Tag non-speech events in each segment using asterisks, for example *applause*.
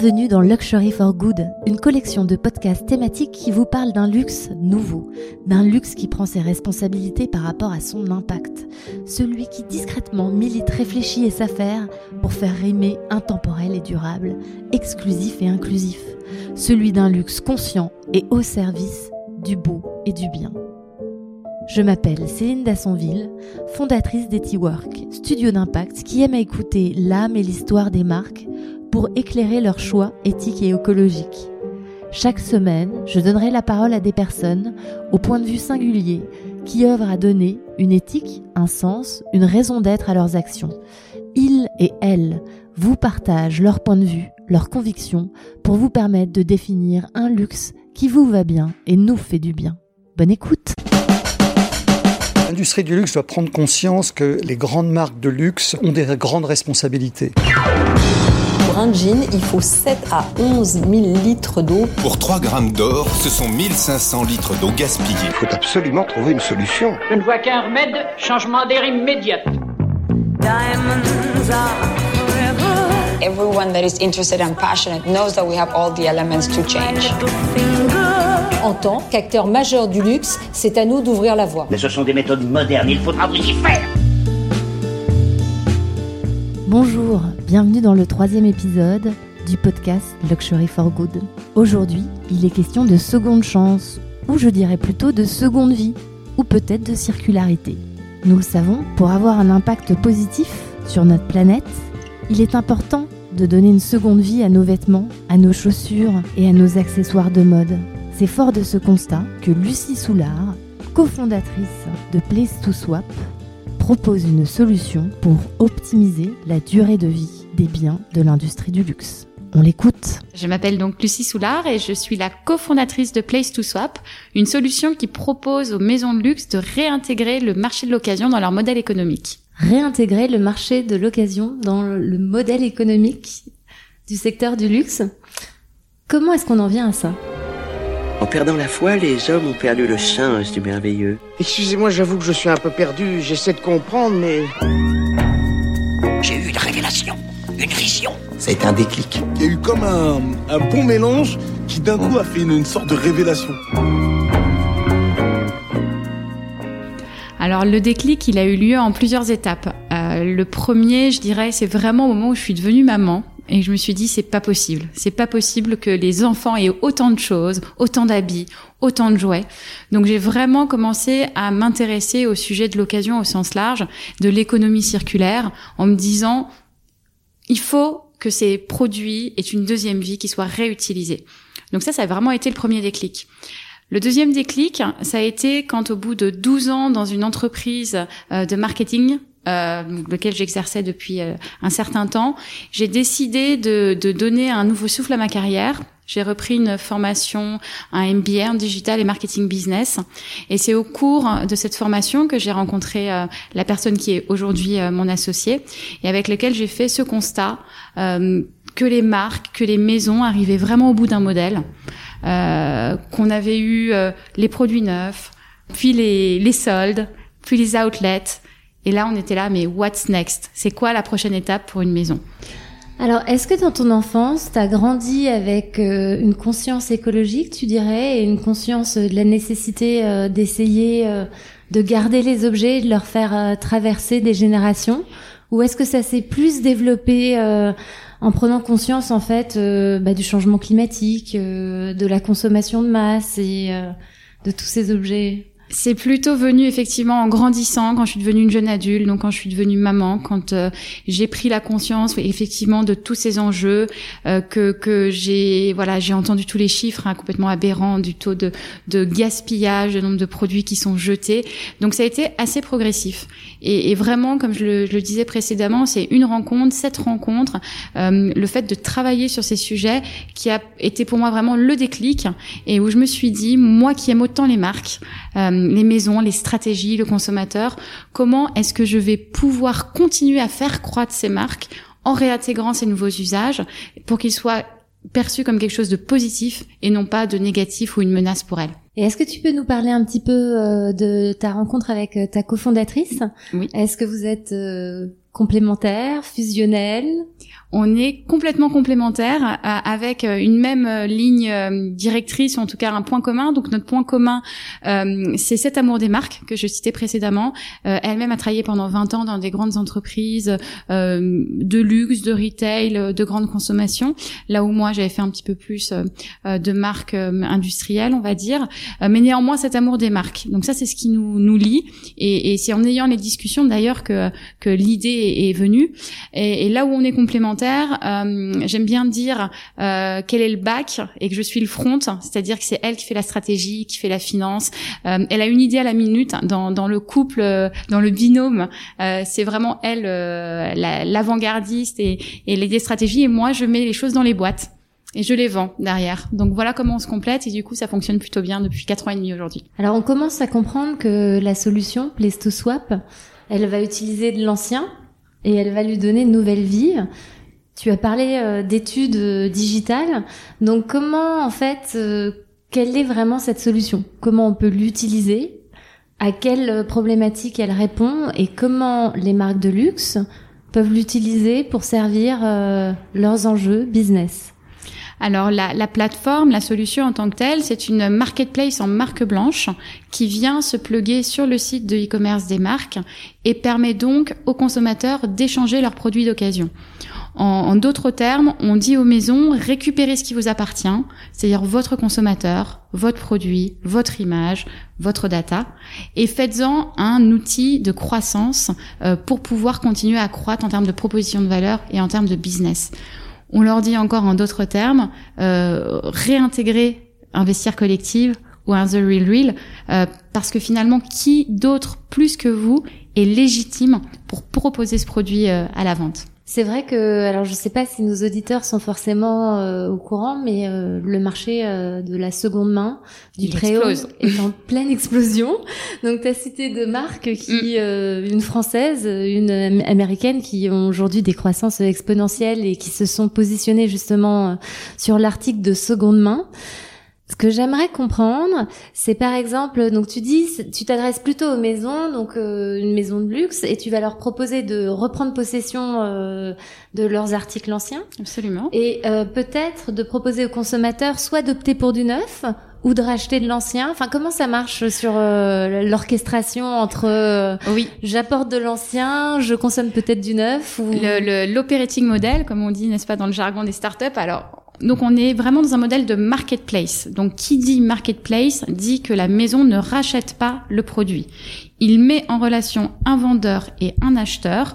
Bienvenue dans Luxury for Good, une collection de podcasts thématiques qui vous parle d'un luxe nouveau, d'un luxe qui prend ses responsabilités par rapport à son impact, celui qui discrètement milite, réfléchit et s'affaire pour faire rimer intemporel et durable, exclusif et inclusif, celui d'un luxe conscient et au service du beau et du bien. Je m'appelle Céline Dassonville, fondatrice d'Etiwork, studio d'impact qui aime à écouter l'âme et l'histoire des marques pour éclairer leurs choix éthiques et écologiques. Chaque semaine, je donnerai la parole à des personnes au point de vue singulier qui œuvrent à donner une éthique, un sens, une raison d'être à leurs actions. Ils et elles vous partagent leur point de vue, leurs convictions pour vous permettre de définir un luxe qui vous va bien et nous fait du bien. Bonne écoute L'industrie du luxe doit prendre conscience que les grandes marques de luxe ont des grandes responsabilités. Un jean, il faut 7 à 11 000 litres d'eau. Pour 3 grammes d'or, ce sont 1500 litres d'eau gaspillée. Il faut absolument trouver une solution. Je ne vois qu'un remède, changement d'air immédiat. Everyone that is interested and passionate knows that we have all the elements to change. En tant qu'acteur majeur du luxe, c'est à nous d'ouvrir la voie. Mais ce sont des méthodes modernes, il faudra vous y faire. Bonjour, bienvenue dans le troisième épisode du podcast Luxury for Good. Aujourd'hui, il est question de seconde chance, ou je dirais plutôt de seconde vie, ou peut-être de circularité. Nous le savons, pour avoir un impact positif sur notre planète, il est important de donner une seconde vie à nos vêtements, à nos chaussures et à nos accessoires de mode. C'est fort de ce constat que Lucie Soulard, cofondatrice de Place to Swap, propose une solution pour optimiser la durée de vie des biens de l'industrie du luxe. On l'écoute. Je m'appelle donc Lucie Soulard et je suis la cofondatrice de Place to Swap, une solution qui propose aux maisons de luxe de réintégrer le marché de l'occasion dans leur modèle économique réintégrer le marché de l'occasion dans le modèle économique du secteur du luxe. Comment est-ce qu'on en vient à ça? En perdant la foi, les hommes ont perdu le sens du merveilleux. Excusez-moi, j'avoue que je suis un peu perdu, j'essaie de comprendre, mais... J'ai eu une révélation, une vision. Ça a été un déclic. Il y a eu comme un, un bon mélange qui d'un coup a fait une, une sorte de révélation. Alors le déclic, il a eu lieu en plusieurs étapes. Euh, le premier, je dirais, c'est vraiment au moment où je suis devenue maman et je me suis dit c'est pas possible, c'est pas possible que les enfants aient autant de choses, autant d'habits, autant de jouets. Donc j'ai vraiment commencé à m'intéresser au sujet de l'occasion au sens large, de l'économie circulaire, en me disant il faut que ces produits aient une deuxième vie qui soit réutilisée. Donc ça, ça a vraiment été le premier déclic. Le deuxième déclic, ça a été quand au bout de 12 ans dans une entreprise euh, de marketing, euh, lequel j'exerçais depuis euh, un certain temps, j'ai décidé de, de, donner un nouveau souffle à ma carrière. J'ai repris une formation, un MBA en digital et marketing business. Et c'est au cours de cette formation que j'ai rencontré euh, la personne qui est aujourd'hui euh, mon associé et avec lequel j'ai fait ce constat que les marques, que les maisons arrivaient vraiment au bout d'un modèle. Qu'on avait eu les produits neufs, puis les, les soldes, puis les outlets. Et là, on était là, mais what's next? C'est quoi la prochaine étape pour une maison? Alors, est-ce que dans ton enfance, tu as grandi avec euh, une conscience écologique, tu dirais, et une conscience de la nécessité d'essayer de garder les objets, de leur faire traverser des générations? Ou est-ce que ça s'est plus développé en prenant conscience en fait euh, bah, du changement climatique, euh, de la consommation de masse et euh, de tous ces objets? C'est plutôt venu effectivement en grandissant, quand je suis devenue une jeune adulte, donc quand je suis devenue maman, quand euh, j'ai pris la conscience effectivement de tous ces enjeux, euh, que, que j'ai voilà j'ai entendu tous les chiffres hein, complètement aberrants du taux de, de gaspillage, le nombre de produits qui sont jetés. Donc ça a été assez progressif. Et, et vraiment, comme je le, je le, disais précédemment, c'est une rencontre, cette rencontre, euh, le fait de travailler sur ces sujets qui a été pour moi vraiment le déclic et où je me suis dit, moi qui aime autant les marques, les maisons, les stratégies, le consommateur. Comment est-ce que je vais pouvoir continuer à faire croître ces marques en réintégrant ces nouveaux usages pour qu'ils soient perçus comme quelque chose de positif et non pas de négatif ou une menace pour elles? Et est-ce que tu peux nous parler un petit peu euh, de ta rencontre avec euh, ta cofondatrice? Oui. Est-ce que vous êtes euh, complémentaires, fusionnels on est complètement complémentaires euh, avec euh, une même euh, ligne directrice, ou en tout cas un point commun. Donc notre point commun, c'est cet amour des marques que je citais précédemment. Elle-même a travaillé pendant 20 ans dans des grandes entreprises de luxe, de retail, de grande consommation. Là où moi j'avais fait un petit peu plus de marques industrielles, on va dire. mais néanmoins cet amour des marques. Donc ça c'est ce qui nous nous lie. Et, c'est en ayant les discussions d'ailleurs que que l'idée est, venue. Et, et là où on est complémentaires euh, j'aime bien dire euh, quel est le bac et que je suis le front, c'est-à-dire que c'est elle qui fait la stratégie, qui fait la finance. Euh, elle a une idée à la minute dans, dans le couple, dans le binôme. c'est vraiment elle l'avant-gardiste et, et l'idée stratégie. Et moi, je mets les choses dans les boîtes et je les vends derrière. Donc voilà comment on se complète et du coup ça fonctionne plutôt bien depuis quatre ans et demi aujourd'hui. Alors on commence à comprendre que la solution Place to Swap, elle va utiliser de l'ancien et elle va lui donner une nouvelle vie. Tu as parlé euh, d'études euh, digitales. Donc comment en fait, euh, quelle est vraiment cette solution? Comment on peut l'utiliser? À quelle problématique elle répond? Et comment les marques de luxe peuvent l'utiliser pour servir leurs enjeux business? Alors la, la, plateforme, la solution en tant que telle, c'est une marketplace en marque blanche qui vient se pluguer sur le site de e-commerce des marques et permet donc aux consommateurs d'échanger leurs produits d'occasion. En, d'autres termes, on dit aux maisons récupérez ce qui vous appartient, c'est-à-dire votre consommateur, votre produit, votre image, votre data, et faites-en un outil de croissance euh, pour pouvoir continuer à croître en termes de proposition de valeur et en termes de business. On leur dit encore en d'autres termes euh, réintégrer un vestiaire collectif ou un The Real Real, euh, parce que finalement, qui d'autre plus que vous est légitime pour proposer ce produit à la vente? C'est vrai que, alors je sais pas si nos auditeurs sont forcément euh, au courant, mais euh, le marché euh, de la seconde main, du préau, *laughs* est en pleine explosion. Donc tu as cité deux marques qui, mm. une française, une américaine, qui ont aujourd'hui des croissances exponentielles et qui se sont positionnées justement sur l'article de seconde main. Ce que j'aimerais comprendre, c'est par exemple, donc tu dis, tu t'adresses plutôt aux maisons, donc euh, une maison de luxe, et tu vas leur proposer de reprendre possession euh, de leurs articles anciens. Absolument. Et euh, peut-être de proposer aux consommateurs soit d'opter pour du neuf ou de racheter de l'ancien. Enfin, comment ça marche sur l'orchestration entre oui, j'apporte de l'ancien, je consomme peut-être du neuf ou l'operating model, comme on dit, n'est-ce pas, dans le jargon des startups. Alors donc on est vraiment dans un modèle de marketplace. Donc qui dit marketplace dit que la maison ne rachète pas le produit. Il met en relation un vendeur et un acheteur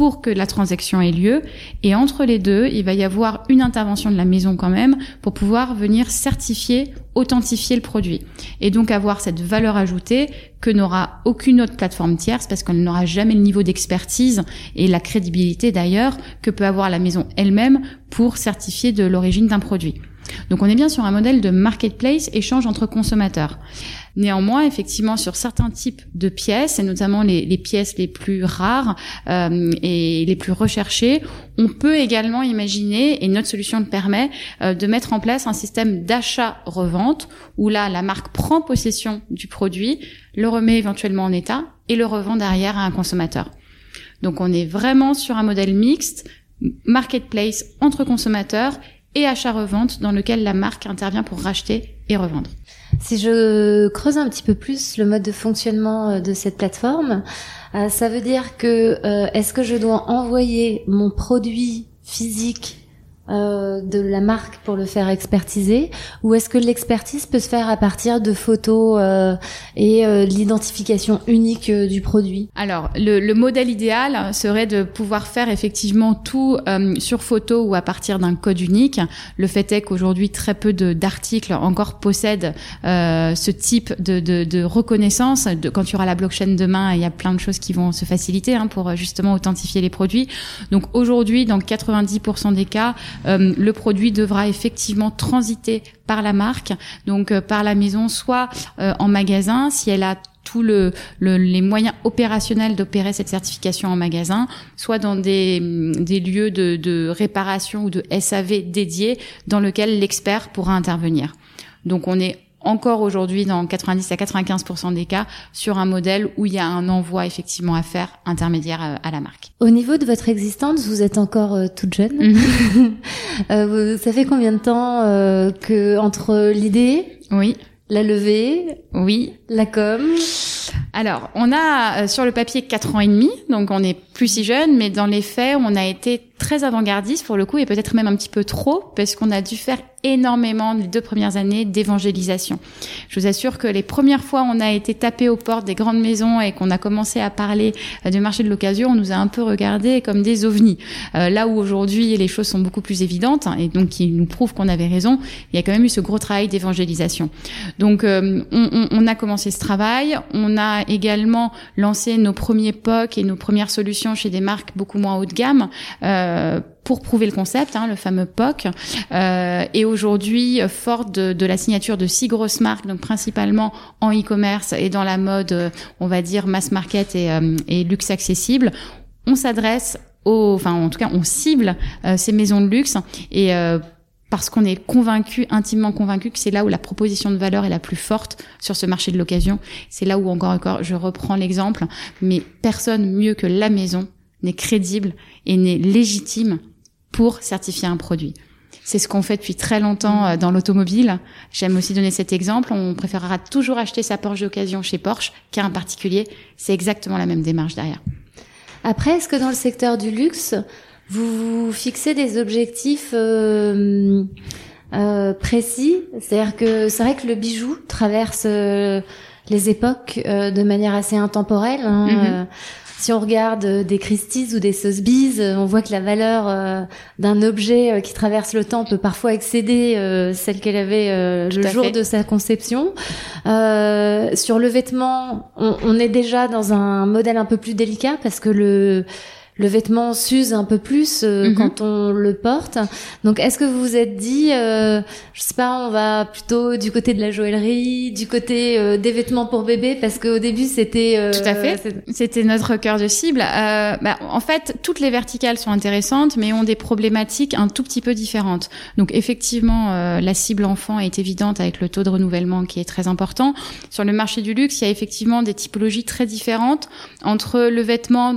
pour que la transaction ait lieu. Et entre les deux, il va y avoir une intervention de la maison quand même pour pouvoir venir certifier, authentifier le produit. Et donc avoir cette valeur ajoutée que n'aura aucune autre plateforme tierce parce qu'elle n'aura jamais le niveau d'expertise et la crédibilité d'ailleurs que peut avoir la maison elle-même pour certifier de l'origine d'un produit. Donc on est bien sur un modèle de marketplace, échange entre consommateurs. Néanmoins, effectivement, sur certains types de pièces, et notamment les, pièces les plus rares euh, et les plus recherchées, on peut également imaginer, et notre solution le permet, euh, de mettre en place un système d'achat-revente, où là, la marque prend possession du produit, le remet éventuellement en état, et le revend derrière à un consommateur. Donc on est vraiment sur un modèle mixte, marketplace entre consommateurs et achat-revente dans lequel la marque intervient pour racheter et revendre. Si je creuse un petit peu plus le mode de fonctionnement euh, de cette plateforme, euh, ça veut dire que euh, est-ce que je dois envoyer mon produit physique euh, de la marque pour le faire expertiser ou est-ce que l'expertise peut se faire à partir de photos euh, et euh, l'identification unique du produit? Alors le, le, modèle idéal serait de pouvoir faire effectivement tout sur photo ou à partir d'un code unique. Le fait est qu'aujourd'hui très peu d'articles encore possèdent ce type de, de, de reconnaissance. Quand tu auras la blockchain demain, il y a plein de choses qui vont se faciliter hein, pour justement authentifier les produits. Donc aujourd'hui, dans 90% des cas, euh, le produit devra effectivement transiter par la marque, donc euh, par la maison, soit euh, en magasin si elle a tous le, les moyens opérationnels d'opérer cette certification en magasin, soit dans des, des lieux de, de réparation ou de SAV dédiés dans lequel l'expert pourra intervenir. Donc on est encore aujourd'hui dans 90 à 95% des cas sur un modèle où il y a un envoi effectivement à faire intermédiaire euh, à, la marque. Au niveau de votre existence, vous êtes encore euh, toute jeune. Mhm. *laughs* euh, ça fait combien de temps euh, que entre l'idée, oui, la levée, oui, la com? Alors, on a sur le papier 4 ans et demi, donc on n'est plus si jeune, mais dans les faits, on a été très avant-gardiste pour le coup et peut-être même un petit peu trop parce qu'on a dû faire énormément les deux premières années d'évangélisation. Je vous assure que les premières fois on a été tapé aux portes des grandes maisons et qu'on a commencé à parler euh, du marché de l'occasion, on nous a un peu regardé comme des ovnis. Euh, là où aujourd'hui les choses sont beaucoup plus évidentes et donc qui nous prouvent qu'on avait raison, il y a quand même eu ce gros travail d'évangélisation. Donc euh, on, a commencé ce travail, on a également lancé nos premiers POC et nos premières solutions chez des marques beaucoup moins haut de gamme. Pour prouver le concept, hein, le fameux POC. Euh, et aujourd'hui, fort de, de, la signature de six grosses marques, donc principalement en e-commerce et dans la mode, euh, on va dire mass market et, euh, et luxe accessible, on s'adresse aux, enfin en tout cas, on cible euh, ces maisons de luxe et parce qu'on est convaincu, intimement convaincu que c'est là où la proposition de valeur est la plus forte sur ce marché de l'occasion. C'est là où encore encore, je reprends l'exemple, mais personne mieux que la maison n'est crédible et n'est légitime pour certifier un produit. C'est ce qu'on fait depuis très longtemps euh, dans l'automobile. J'aime aussi donner cet exemple. On préférera toujours acheter sa Porsche d'occasion chez Porsche qu'un particulier. C'est exactement la même démarche derrière. Après, est-ce que dans le secteur du luxe, vous, vous fixez des objectifs euh, euh, précis? C'est-à-dire que c'est vrai que le bijou traverse euh, les époques euh, de manière assez intemporelle. Hein, mm-hmm. Si on regarde euh, des Christie's ou des Sotheby's, euh, on voit que la valeur euh, d'un objet qui traverse le temps peut parfois excéder celle qu'elle avait le jour de sa conception. sur le vêtement, on, on est déjà dans un modèle un peu plus délicat parce que le le vêtement s'use un peu plus euh, mhm. quand on le porte. Donc, est-ce que vous vous êtes dit, euh, je sais pas, on va plutôt du côté de la joaillerie, du côté euh, des vêtements pour bébé, parce qu'au début c'était euh, tout à fait, c'était notre cœur de cible. Bah, en fait, toutes les verticales sont intéressantes, mais ont des problématiques un tout petit peu différentes. Donc, effectivement, la cible enfant est évidente avec le taux de renouvellement qui est très important. Sur le marché du luxe, il y a effectivement des typologies très différentes entre le vêtement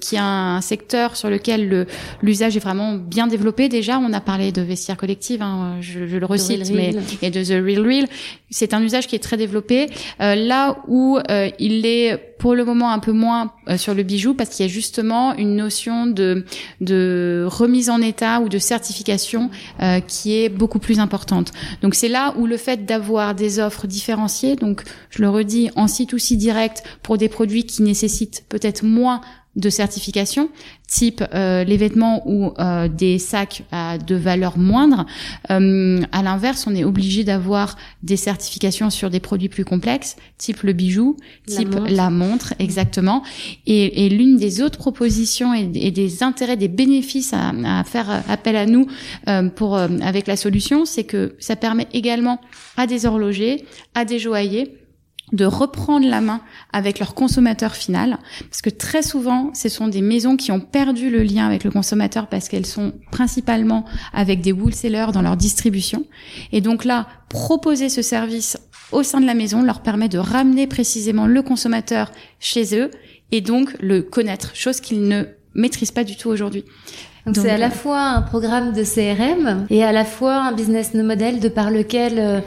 qui a un un secteur sur lequel l'usage est vraiment bien développé. Déjà, on a parlé de vestiaire collective, hein, je, je, le recite, mais et de The Real Real. C'est un usage qui est très développé. Euh, là où euh, il est pour le moment un peu moins euh, sur le bijou parce qu'il y a justement une notion de de remise en état ou de certification euh, qui est beaucoup plus importante. Donc c'est là où le fait d'avoir des offres différenciées, donc je le redis en site aussi direct pour des produits qui nécessitent peut-être moins de certification, type euh, les vêtements ou euh, des sacs à de valeur moindre. Euh, à l'inverse, on est obligé d'avoir des certifications sur des produits plus complexes, type le bijou, type la montre, exactement. Et, et l'une des autres propositions et, des intérêts, des bénéfices à, à faire appel à nous pour avec la solution, c'est que ça permet également à des horlogers, à des joailliers de reprendre la main avec leur consommateur final, parce que très souvent, ce sont des maisons qui ont perdu le lien avec le consommateur parce qu'elles sont principalement avec des wholesalers dans leur distribution. Et donc là, proposer ce service au sein de la maison leur permet de ramener précisément le consommateur chez eux et donc le connaître, chose qu'ils ne maîtrisent pas du tout aujourd'hui. Donc c'est à la fois un programme de CRM et à la fois un business model de par lequel euh,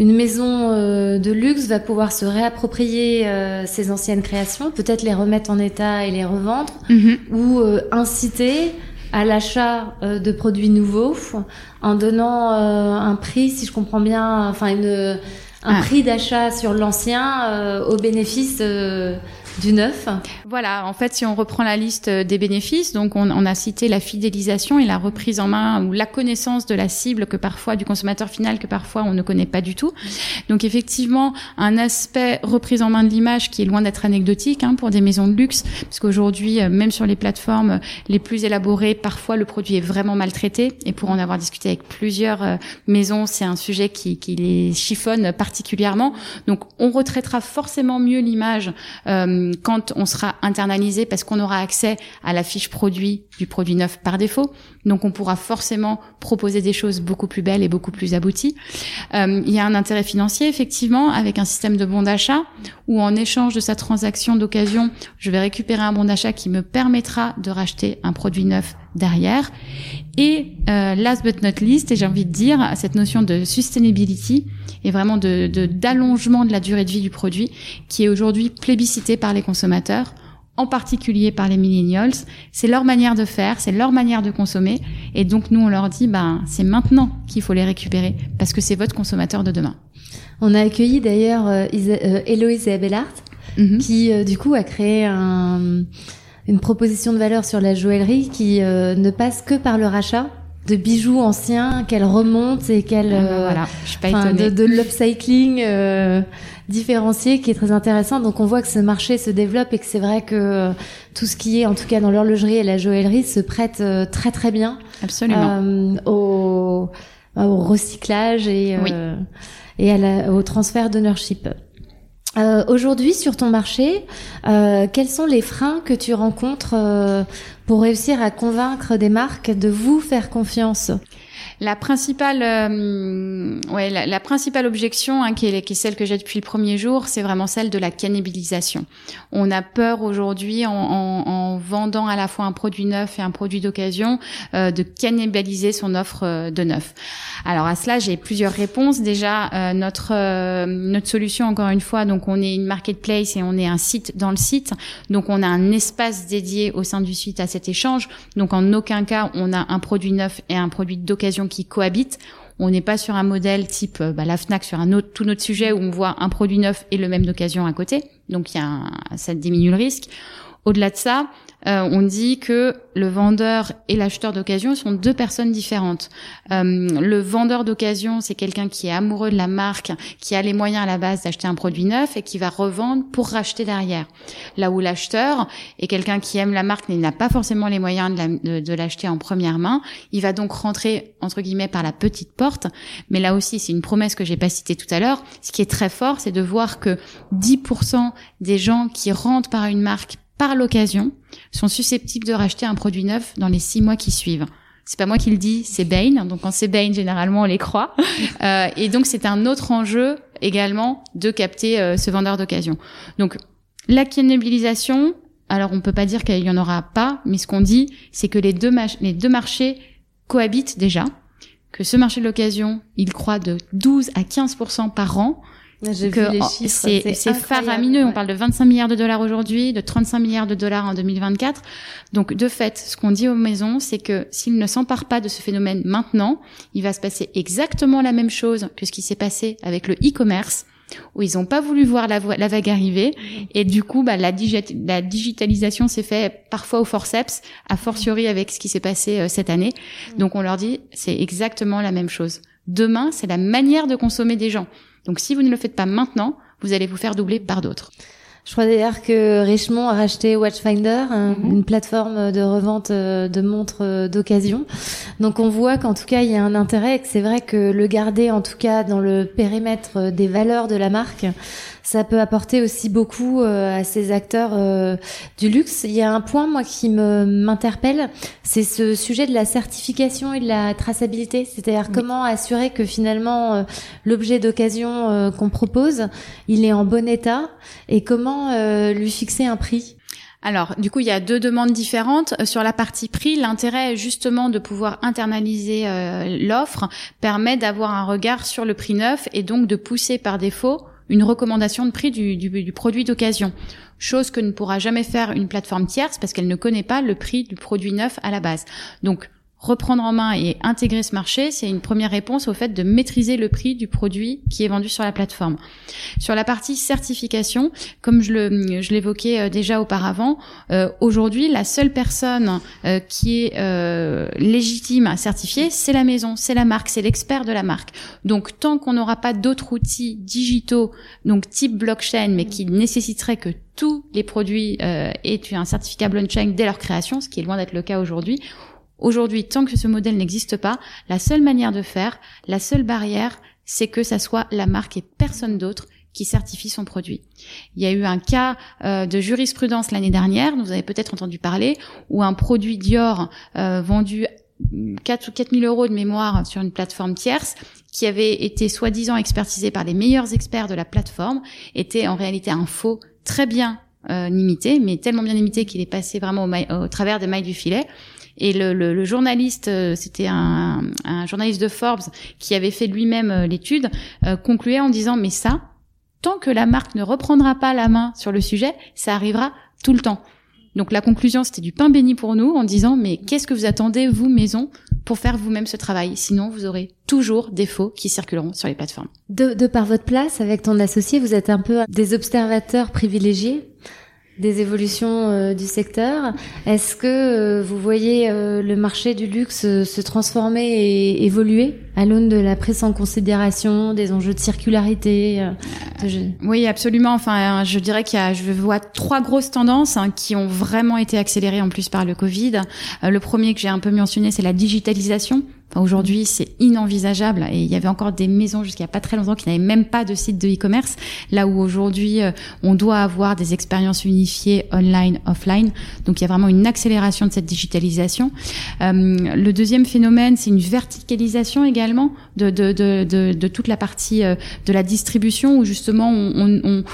une maison euh, de luxe va pouvoir se réapproprier euh, ses anciennes créations, peut-être les remettre en état et les revendre, mhm. ou euh, inciter à l'achat de produits nouveaux en donnant un prix, si je comprends bien, enfin une, un ah. prix d'achat sur l'ancien au bénéfice du neuf. Voilà, en fait, si on reprend la liste des bénéfices, donc on, on, a cité la fidélisation et la reprise en main ou la connaissance de la cible que parfois du consommateur final que parfois on ne connaît pas du tout. Donc effectivement, un aspect reprise en main de l'image qui est loin d'être anecdotique hein, pour des maisons de luxe, parce qu'aujourd'hui, euh, même sur les plateformes les plus élaborées, parfois le produit est vraiment maltraité. Et pour en avoir discuté avec plusieurs euh, maisons, c'est un sujet qui, qui les chiffonne particulièrement. Donc on retraitera forcément mieux l'image. Euh, euh, quand on sera internalisé parce qu'on aura accès à la fiche produit du produit neuf par défaut. Donc on pourra forcément proposer des choses beaucoup plus belles et beaucoup plus abouties. Euh, il y a un intérêt financier effectivement avec un système de bon d'achat où en échange de sa transaction d'occasion, je vais récupérer un bon d'achat qui me permettra de racheter un produit neuf derrière. Et euh, last but not least, et j'ai envie de dire, cette notion de sustainability et vraiment de d'allongement de, la durée de vie du produit qui est aujourd'hui plébiscité par les consommateurs en particulier par les millennials. C'est leur manière de faire, c'est leur manière de consommer. Et donc, nous, on leur dit, ben, c'est maintenant qu'il faut les récupérer parce que c'est votre consommateur de demain. On a accueilli d'ailleurs euh, euh Héloïse Abelard, mhm. qui, euh, du coup, a créé un, une proposition de valeur sur la joaillerie qui euh, ne passe que par le rachat de bijoux anciens qu'elle remonte et qu'elle ah, ben voilà, je suis pas de, de l'upcycling différencié qui est très intéressant. Donc on voit que ce marché se développe et que c'est vrai que euh, tout ce qui est, en tout cas dans l'horlogerie et la joaillerie, se prête euh, très très bien. Absolument. Euh, au, au, recyclage et, et à la, au transfert d'ownership. Euh, Aujourd'hui, sur ton marché, euh, quels sont les freins que tu rencontres pour réussir à convaincre des marques de vous faire confiance? La principale, euh, ouais, la, principale objection, hein, qui, est, qui est celle que j'ai depuis le premier jour, c'est vraiment celle de la cannibalisation. On a peur aujourd'hui, en, en, en, vendant à la fois un produit neuf et un produit d'occasion, euh, de cannibaliser son offre euh, de neuf. Alors à cela, j'ai plusieurs réponses. Déjà, euh, notre euh, notre solution, encore une fois, donc on est une marketplace et on est un site dans le site, donc on a un espace dédié au sein du site à cet échange. Donc en aucun cas, on a un produit neuf et un produit d'occasion qui cohabitent. On n'est pas sur un modèle type euh, bah, la Fnac sur un tout autre sujet où on voit un produit neuf et le même d'occasion à côté. Donc ça diminue le risque. Au-delà de ça, euh, on dit que le vendeur et l'acheteur d'occasion sont deux personnes différentes. Euh, le vendeur d'occasion, c'est quelqu'un qui est amoureux de la marque, qui a les moyens à la base d'acheter un produit neuf et qui va revendre pour racheter derrière. Là où l'acheteur est quelqu'un qui aime la marque mais n'a pas forcément les moyens de l'acheter en première main, il va donc rentrer entre guillemets par la petite porte. Mais là aussi, c'est une promesse que j'ai pas citée tout à l'heure. Ce qui est très fort, c'est de voir que 10% des gens qui rentrent par une marque par l'occasion, sont susceptibles de racheter un produit neuf dans les six mois qui suivent. C'est pas moi qui le dis, c'est Bain. Donc quand c'est Bain, généralement on les croit. *laughs* Euh, et donc c'est un autre enjeu également de capter euh, ce vendeur d'occasion. Donc la cannibalisation, alors on peut pas dire qu'il y en aura pas, mais ce qu'on dit, c'est que les deux, les deux marchés cohabitent déjà, que ce marché de l'occasion, il croît de 12 à 15% par an, c'est faramineux. On parle de 25 milliards de dollars aujourd'hui, de 35 milliards de dollars en 2024. Donc, de fait, ce qu'on dit aux maisons, c'est que s'ils ne s'emparent pas de ce phénomène maintenant, il va se passer exactement la même chose que ce qui s'est passé avec le e-commerce où ils n'ont pas voulu voir la, la, vague arriver et du coup bah, la, la digitalisation s'est fait parfois au forceps, a fortiori avec ce qui s'est passé euh, cette année. Donc on leur dit c'est exactement la même chose. Demain, c'est la manière de consommer des gens. Donc si vous ne le faites pas maintenant, vous allez vous faire doubler par d'autres. Je crois d'ailleurs que Richemont a racheté Watchfinder, mhm. une plateforme de revente euh, de montres euh, d'occasion. Donc on voit qu'en tout cas il y a un intérêt et que c'est vrai que le garder en tout cas dans le périmètre euh, des valeurs de la marque, ça peut apporter aussi beaucoup à ces acteurs du luxe. Il y a un point moi qui me m'interpelle, c'est ce sujet de la certification et de la traçabilité, c'est-à-dire comment assurer que finalement l'objet d'occasion qu'on propose, il est en bon état et comment euh, lui fixer un prix? Alors, du coup, il y a deux demandes différentes. Euh, sur la partie prix, l'intérêt justement de pouvoir internaliser euh, l'offre permet d'avoir un regard sur le prix neuf et donc de pousser par défaut une recommandation de prix du, du produit d'occasion. Chose que ne pourra jamais faire une plateforme tierce parce qu'elle ne connaît pas le prix du produit neuf à la base. Donc, reprendre en main et intégrer ce marché, c'est une première réponse au fait de maîtriser le prix du produit qui est vendu sur la plateforme. Sur la partie certification, comme je l'évoquais euh, déjà auparavant, euh, aujourd'hui la seule personne euh, qui est légitime à certifier, c'est la maison, c'est la marque, c'est l'expert de la marque. Donc tant qu'on n'aura pas d'autres outils digitaux, donc type blockchain, mais qui nécessiterait que tous les produits aient un certificat blockchain dès leur création, ce qui est loin d'être le cas aujourd'hui, Aujourd'hui, tant que ce modèle n'existe pas, la seule manière de faire, la seule barrière, c'est que ça soit la marque et personne d'autre qui certifie son produit. Il y a eu un cas euh, de jurisprudence l'année dernière, vous avez peut-être entendu parler, où un produit Dior euh, vendu 4 ou 4 000 euros de mémoire sur une plateforme tierce qui avait été soi-disant expertisé par les meilleurs experts de la plateforme était en réalité un faux très bien euh, limité, mais tellement bien limité qu'il est passé vraiment au, travers des mailles du filet. Et le, le, journaliste, euh, c'était un, un, journaliste de Forbes qui avait fait lui-même euh, l'étude, euh, concluait en disant mais ça, tant que la marque ne reprendra pas la main sur le sujet, ça arrivera tout le temps. Donc la conclusion, c'était du pain béni pour nous en disant mais qu'est-ce que vous attendez vous maison pour faire vous-même ce travail? Sinon vous aurez toujours des faux qui circuleront sur les plateformes. De, de par votre place avec ton associé, vous êtes un peu des observateurs privilégiés des évolutions euh, du secteur. Est-ce que euh, vous voyez euh, le marché du luxe se transformer et évoluer? À l'aune de la prise en considération des enjeux de circularité Oui, absolument. Enfin, je dirais qu'il y a, je vois trois grosses tendances hein, qui ont vraiment été accélérées en plus par le Covid. le premier que j'ai un peu mentionné, c'est la digitalisation. Aujourd'hui, c'est inenvisageable et il y avait encore des maisons jusqu'à pas très longtemps qui n'avaient même pas de site de e-commerce, là où aujourd'hui euh, on doit avoir des expériences unifiées online, offline. Donc il y a vraiment une accélération de cette digitalisation. Euh, le deuxième phénomène, c'est une verticalisation également de, toute la partie euh, de la distribution où justement on,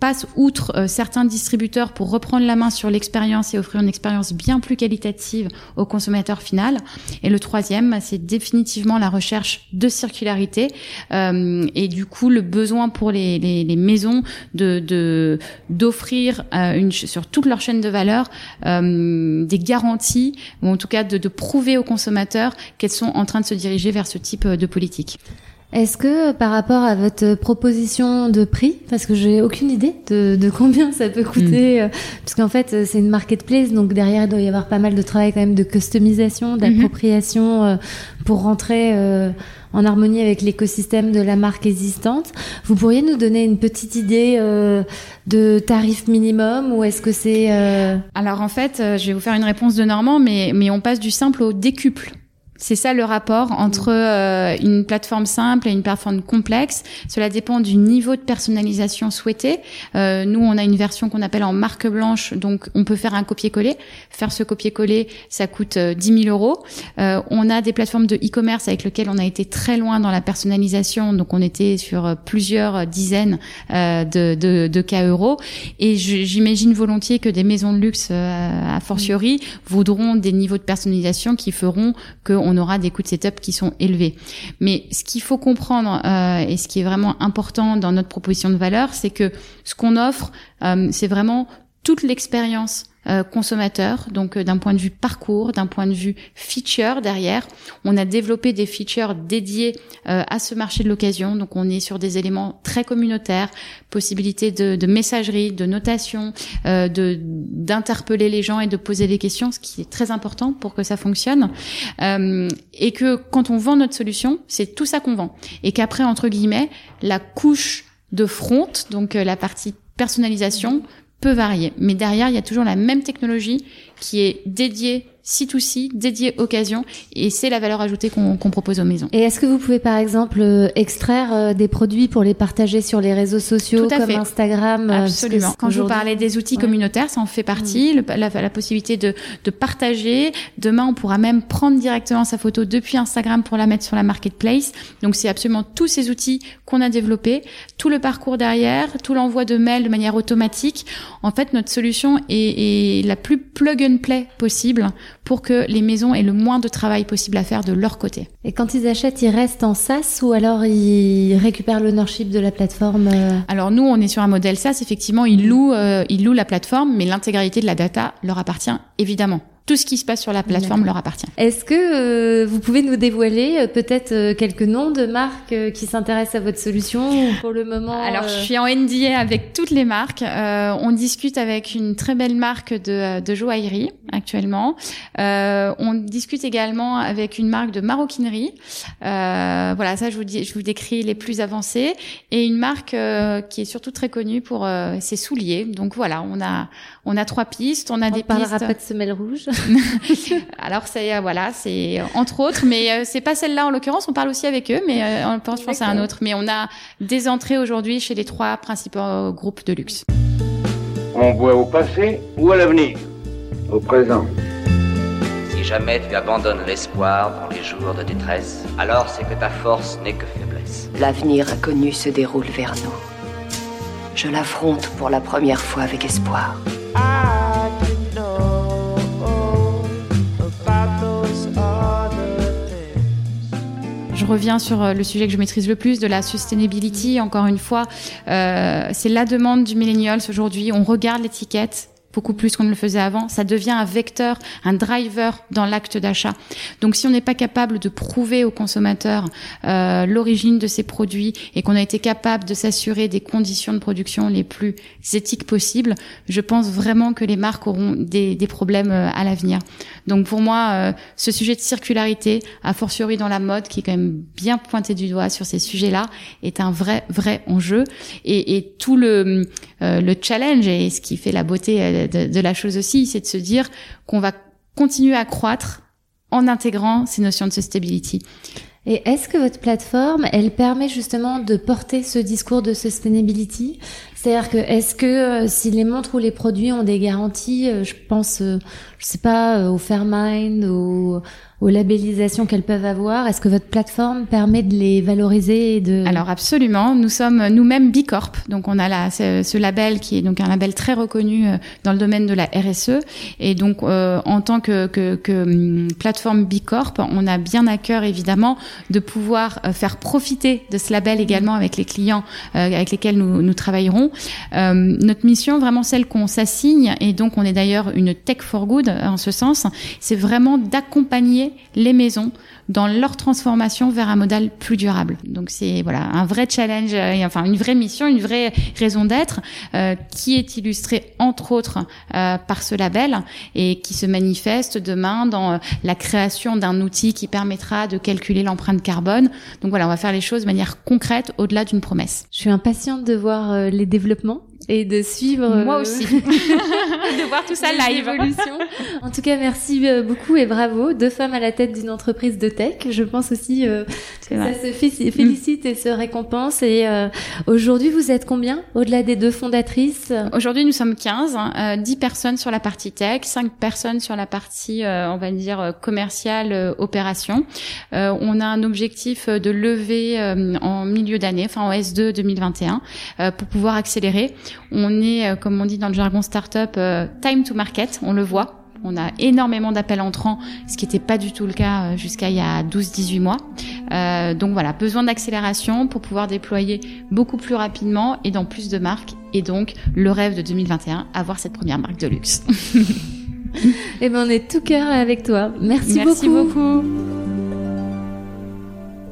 passe outre euh, certains distributeurs pour reprendre la main sur l'expérience et offrir une expérience bien plus qualitative au consommateur final. Et le troisième, c'est définitivement la recherche de circularité euh, et du coup le besoin pour les, maisons de d'offrir une sur toute leur chaîne de valeur des garanties ou en tout cas de, de prouver aux consommateurs qu'elles sont en train de se diriger vers ce type de politique. Est-ce que par rapport à votre proposition de prix, parce que j'ai aucune idée de, de, combien ça peut coûter, mm. parce qu'en fait c'est une marketplace, donc derrière il doit y avoir pas mal de travail quand même de customisation, d'appropriation mm-hmm. pour rentrer euh, en harmonie avec l'écosystème de la marque existante. Vous pourriez nous donner une petite idée euh, de tarif minimum ou est-ce que c'est euh... Alors en fait, je vais vous faire une réponse de Normand, mais mais on passe du simple au décuple. C'est ça le rapport entre euh, une plateforme simple et une plateforme complexe. Cela dépend du niveau de personnalisation souhaité. Euh, nous, on a une version qu'on appelle en marque blanche, donc on peut faire un copier-coller. Faire ce copier-coller, ça coûte euh, 10 000 euros. Euh, on a des plateformes de e-commerce avec lesquelles on a été très loin dans la personnalisation, donc on était sur euh, plusieurs dizaines de, de, de, cas euros. Et j'imagine volontiers que des maisons de luxe, a fortiori, voudront des niveaux de personnalisation qui feront que on aura des coûts de setup qui sont élevés. Mais ce qu'il faut comprendre euh, et ce qui est vraiment important dans notre proposition de valeur, c'est que ce qu'on offre, euh, c'est vraiment toute l'expérience euh, consommateur, donc euh, d'un point de vue parcours, d'un point de vue feature derrière. On a développé des features dédiés euh, à ce marché de l'occasion, donc on est sur des éléments très communautaires, possibilité de, de messagerie, de notation, de d'interpeller les gens et de poser des questions, ce qui est très important pour que ça fonctionne. et que quand on vend notre solution, c'est tout ça qu'on vend. Et qu'après, entre guillemets, la couche de front, donc la partie personnalisation, peut varier. Mais derrière, il y a toujours la même technologie qui est dédiée C2C, dédié occasion, et c'est la valeur ajoutée qu'on propose aux maisons. Et est-ce que vous pouvez par exemple euh, extraire euh, des produits pour les partager sur les réseaux sociaux comme Instagram euh, Absolument. Quand je vous parlais des outils communautaires, ça en fait partie, mm. le, la, la, possibilité de, de partager. Demain, on pourra même prendre directement sa photo depuis Instagram pour la mettre sur la marketplace. Donc c'est absolument tous ces outils qu'on a développés, tout le parcours derrière, tout l'envoi de mails de manière automatique. En fait, notre solution est, est la plus plug and play possible pour que les maisons aient le moins de travail possible à faire de leur côté. Et quand ils achètent, ils restent en SaaS ou alors ils récupèrent l'ownership de la plateforme euh Alors nous, on est sur un modèle SaaS. Effectivement, ils louent, euh, ils louent la plateforme, mais l'intégralité de la data leur appartient évidemment tout ce qui se passe sur la plateforme leur appartient. Est-ce que euh, vous pouvez nous dévoiler euh, peut-être euh, quelques noms de marques qui s'intéressent à votre solution pour le moment Alors, je suis en NDA avec toutes les marques. on discute avec une très belle marque de, de joaillerie actuellement. on discute également avec une marque de maroquinerie. voilà, ça je vous dis, je vous décris les plus avancés et une marque qui est surtout très connue pour ses souliers. Donc voilà, on a on a trois pistes, on a on des pistes. On pas de semelle rouge. *laughs* Alors c'est voilà, c'est entre autres, mais c'est pas celle-là en l'occurrence. On parle aussi avec eux, mais on pense, je pense à un autre. Mais on a des entrées aujourd'hui chez les trois principaux groupes de luxe. On boit au passé ou à l'avenir? Au présent. Si jamais tu abandonnes l'espoir dans les jours de détresse, alors c'est que ta force n'est que faiblesse. L'avenir inconnu se déroule vers nous. Je l'affronte pour la première fois avec espoir. Je reviens sur euh, le sujet que je maîtrise le plus, de la sustainability. Encore une fois, euh, c'est la demande du millennials aujourd'hui. On regarde l'étiquette beaucoup plus qu'on ne le faisait avant. Ça devient un vecteur, un driver dans l'acte d'achat. Donc si on n'est pas capable de prouver aux consommateurs euh, l'origine de ces produits et qu'on a été capable de s'assurer des conditions de production les plus éthiques possibles, je pense vraiment que les marques auront des, des problèmes euh, à l'avenir. Donc pour moi, euh, ce sujet de circularité, a fortiori dans la mode, qui est quand même bien pointé du doigt sur ces sujets-là, est un vrai, vrai enjeu. Et, et tout le, euh, le challenge et ce qui fait la beauté de, la chose aussi, c'est de se dire qu'on va continuer à croître en intégrant ces notions de sustainability. Et est-ce que votre plateforme, elle permet justement de porter ce discours de sustainability? C'est-à-dire que est-ce que euh, si les montres ou les produits ont des garanties, euh, je pense, je sais pas, au Fairmind, au aux labellisations qu'elles peuvent avoir Est-ce que votre plateforme permet de les valoriser et de Alors absolument, nous sommes nous-mêmes Bicorp, donc on a là ce, label qui est donc un label très reconnu euh, dans le domaine de la RSE et donc euh, en tant que, que, que hum, plateforme Bicorp, on a bien à cœur évidemment de pouvoir euh, faire profiter de ce label également avec les clients avec lesquels nous travaillerons. Notre mission, vraiment celle qu'on s'assigne et donc on est d'ailleurs une tech for good en ce sens, c'est vraiment d'accompagner les maisons dans leur transformation vers un modèle plus durable. Donc c'est voilà un vrai challenge, euh, enfin une vraie mission, une vraie raison d'être euh, qui est illustrée entre autres euh, par ce label et qui se manifeste demain dans la création d'un outil qui permettra de calculer l'empreinte carbone. Donc voilà, on va faire les choses de manière concrète au-delà d'une promesse. Je suis impatiente de voir les développements et de suivre moi aussi *laughs* de voir tout ça *laughs* live en tout cas merci beaucoup et bravo deux femmes à la tête d'une entreprise de tech. Je pense aussi euh, que ça se félicite et se récompense. Et euh, aujourd'hui, vous êtes combien au-delà des deux fondatrices? Aujourd'hui, nous sommes 15, euh, 10 personnes sur la partie tech, 5 personnes sur la partie, euh, on va dire, commerciale, opération. on a un objectif de lever en milieu d'année, enfin en S2 2021, pour pouvoir accélérer. On est, comme on dit dans le jargon startup, time to market, on le voit. On a énormément d'appels entrants, ce qui n'était pas du tout le cas euh, jusqu'à il y a 12-18 mois. Euh, donc voilà, besoin d'accélération pour pouvoir déployer beaucoup plus rapidement et dans plus de marques. Et donc le rêve de 2021, avoir cette première marque de luxe. *laughs* eh ben on est tout cœur avec toi. Merci, Merci beaucoup.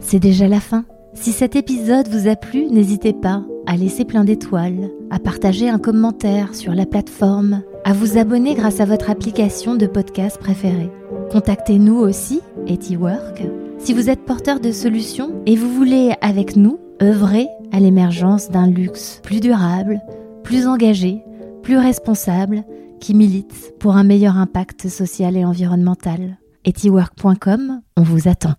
C'est déjà la fin. Si cet épisode vous a plu, n'hésitez pas à laisser plein d'étoiles, à partager un commentaire sur la plateforme à vous abonner grâce à votre application de podcast préférée. Contactez-nous aussi, Etiwork, si vous êtes porteur de solutions et vous voulez, avec nous, œuvrer à l'émergence d'un luxe plus durable, plus engagé, plus responsable, qui milite pour un meilleur impact social et environnemental. Etiwork.com, on vous attend.